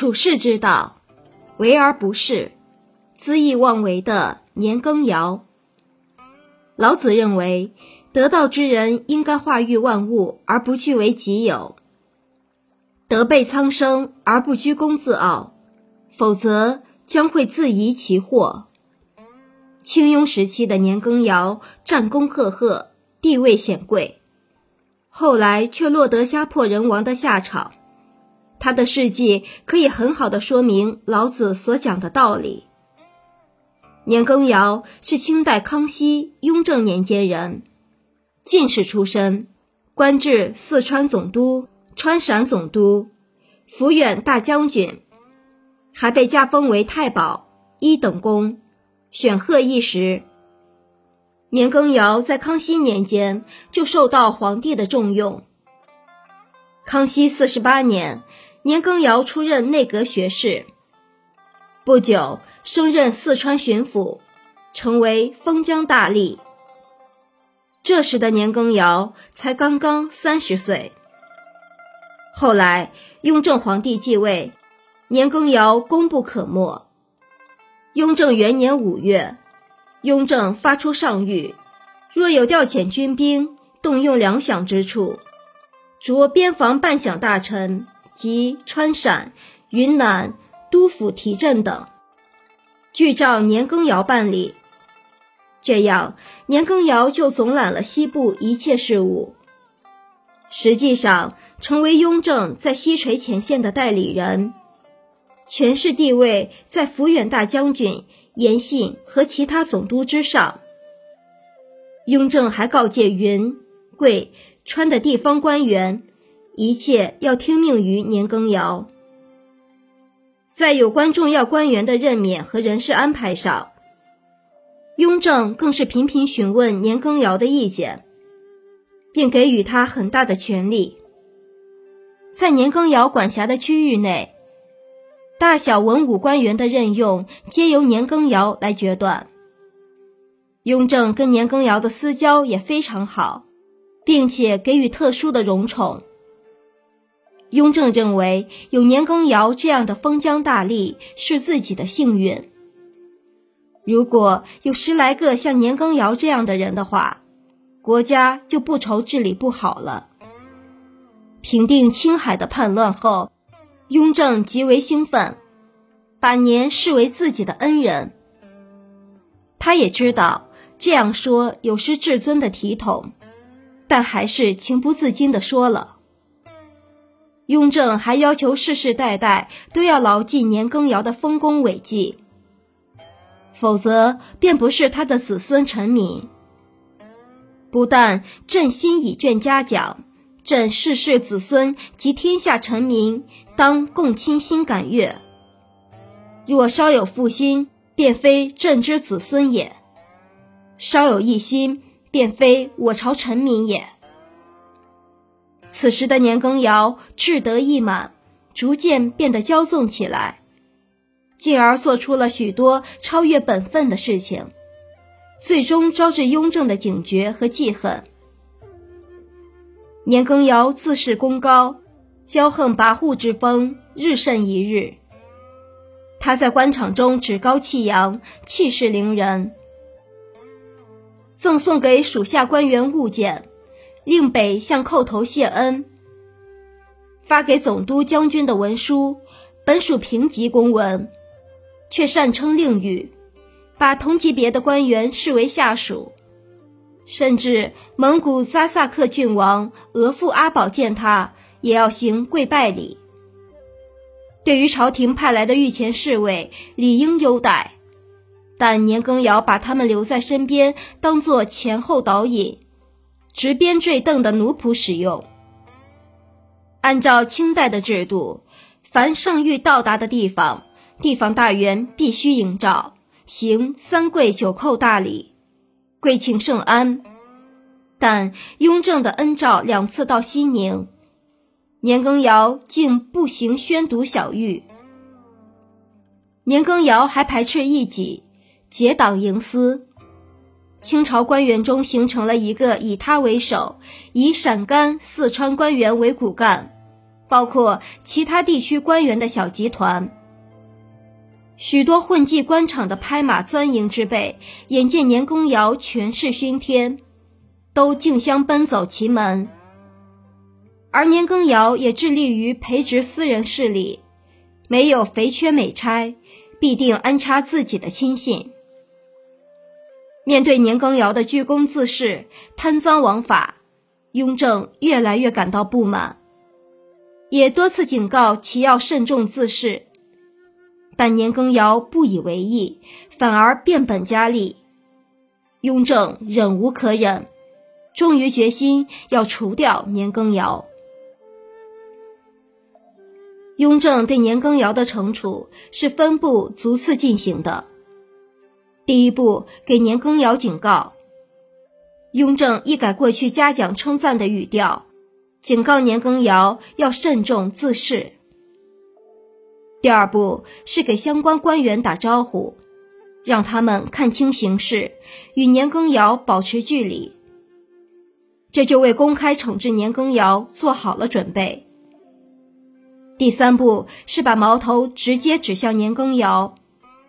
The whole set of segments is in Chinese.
处世之道，为而不恃，恣意妄为的年羹尧。老子认为，得道之人应该化育万物而不据为己有，德备苍生而不居功自傲，否则将会自遗其祸。清雍时期的年羹尧，战功赫赫，地位显贵，后来却落得家破人亡的下场。他的事迹可以很好的说明老子所讲的道理。年羹尧是清代康熙、雍正年间人，进士出身，官至四川总督、川陕总督、抚远大将军，还被加封为太保、一等功。选贺一时，年羹尧在康熙年间就受到皇帝的重用。康熙四十八年，年羹尧出任内阁学士，不久升任四川巡抚，成为封疆大吏。这时的年羹尧才刚刚三十岁。后来雍正皇帝继位，年羹尧功不可没。雍正元年五月，雍正发出上谕：若有调遣军兵、动用粮饷之处，着边防半饷大臣及川陕、云南督府提镇等，据照年羹尧办理。这样，年羹尧就总揽了西部一切事务，实际上成为雍正在西陲前线的代理人。权势地位在抚远大将军、严信和其他总督之上。雍正还告诫云、贵、川的地方官员，一切要听命于年羹尧。在有关重要官员的任免和人事安排上，雍正更是频频询问年羹尧的意见，并给予他很大的权力。在年羹尧管辖的区域内。大小文武官员的任用皆由年羹尧来决断。雍正跟年羹尧的私交也非常好，并且给予特殊的荣宠。雍正认为有年羹尧这样的封疆大吏是自己的幸运。如果有十来个像年羹尧这样的人的话，国家就不愁治理不好了。平定青海的叛乱后。雍正极为兴奋，把年视为自己的恩人。他也知道这样说有失至尊的体统，但还是情不自禁地说了。雍正还要求世世代代都要牢记年羹尧的丰功伟绩，否则便不是他的子孙臣民。不但朕心已卷嘉奖。朕世世子孙及天下臣民，当共倾心感悦。若稍有负心，便非朕之子孙也；稍有异心，便非我朝臣民也。此时的年羹尧志得意满，逐渐变得骄纵起来，进而做出了许多超越本分的事情，最终招致雍正的警觉和记恨。年羹尧自恃功高，骄横跋扈之风日甚一日。他在官场中趾高气扬，气势凌人，赠送给属下官员物件，令北向叩头谢恩。发给总督将军的文书本属平级公文，却擅称令语，把同级别的官员视为下属。甚至蒙古扎萨克郡王额驸阿保见他，也要行跪拜礼。对于朝廷派来的御前侍卫，理应优待，但年羹尧把他们留在身边，当做前后导引、执鞭坠镫的奴仆使用。按照清代的制度，凡圣谕到达的地方，地方大员必须迎召，行三跪九叩大礼。跪请圣安，但雍正的恩诏两次到西宁，年羹尧竟不行宣读小谕。年羹尧还排斥异己，结党营私。清朝官员中形成了一个以他为首，以陕甘、四川官员为骨干，包括其他地区官员的小集团。许多混迹官场的拍马钻营之辈，眼见年羹尧权势熏天，都竞相奔走其门。而年羹尧也致力于培植私人势力，没有肥缺美差，必定安插自己的亲信。面对年羹尧的居功自恃、贪赃枉法，雍正越来越感到不满，也多次警告其要慎重自恃。但年羹尧不以为意，反而变本加厉。雍正忍无可忍，终于决心要除掉年羹尧。雍正对年羹尧的惩处是分步逐次进行的。第一步，给年羹尧警告。雍正一改过去嘉奖称赞的语调，警告年羹尧要慎重自视。第二步是给相关官员打招呼，让他们看清形势，与年羹尧保持距离。这就为公开惩治年羹尧做好了准备。第三步是把矛头直接指向年羹尧，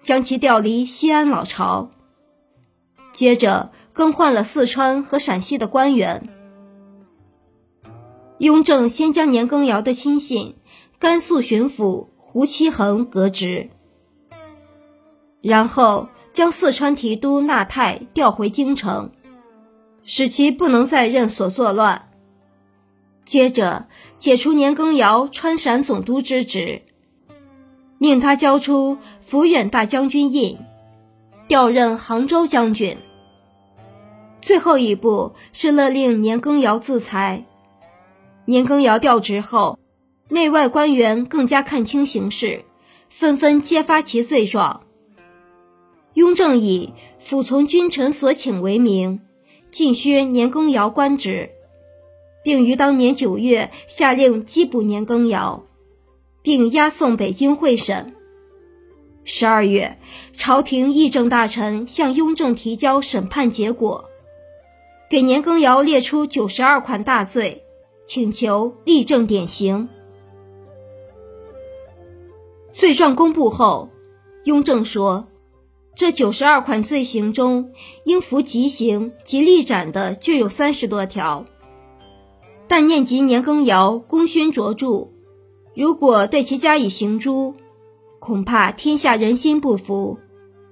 将其调离西安老巢。接着更换了四川和陕西的官员。雍正先将年羹尧的亲信甘肃巡抚。胡其恒革职，然后将四川提督纳泰调回京城，使其不能再任所作乱。接着解除年羹尧川陕总督之职，命他交出抚远大将军印，调任杭州将军。最后一步是勒令年羹尧自裁。年羹尧调职后。内外官员更加看清形势，纷纷揭发其罪状。雍正以服从君臣所请为名，尽削年羹尧官职，并于当年九月下令缉捕年羹尧，并押送北京会审。十二月，朝廷议政大臣向雍正提交审判结果，给年羹尧列出九十二款大罪，请求立正典刑。罪状公布后，雍正说：“这九十二款罪行中，应服极刑及立斩的就有三十多条。但念及年羹尧功勋卓著，如果对其加以刑诛，恐怕天下人心不服，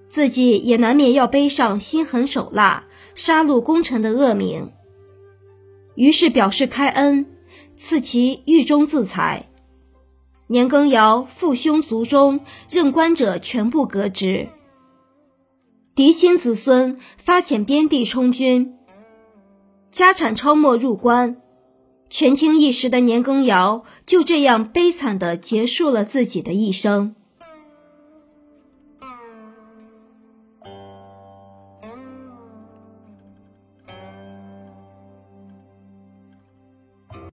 自己也难免要背上心狠手辣、杀戮功臣的恶名。于是表示开恩，赐其狱中自裁。”年羹尧父兄族中任官者全部革职，嫡亲子孙发遣边地充军，家产超没入关，权倾一时的年羹尧就这样悲惨的结束了自己的一生。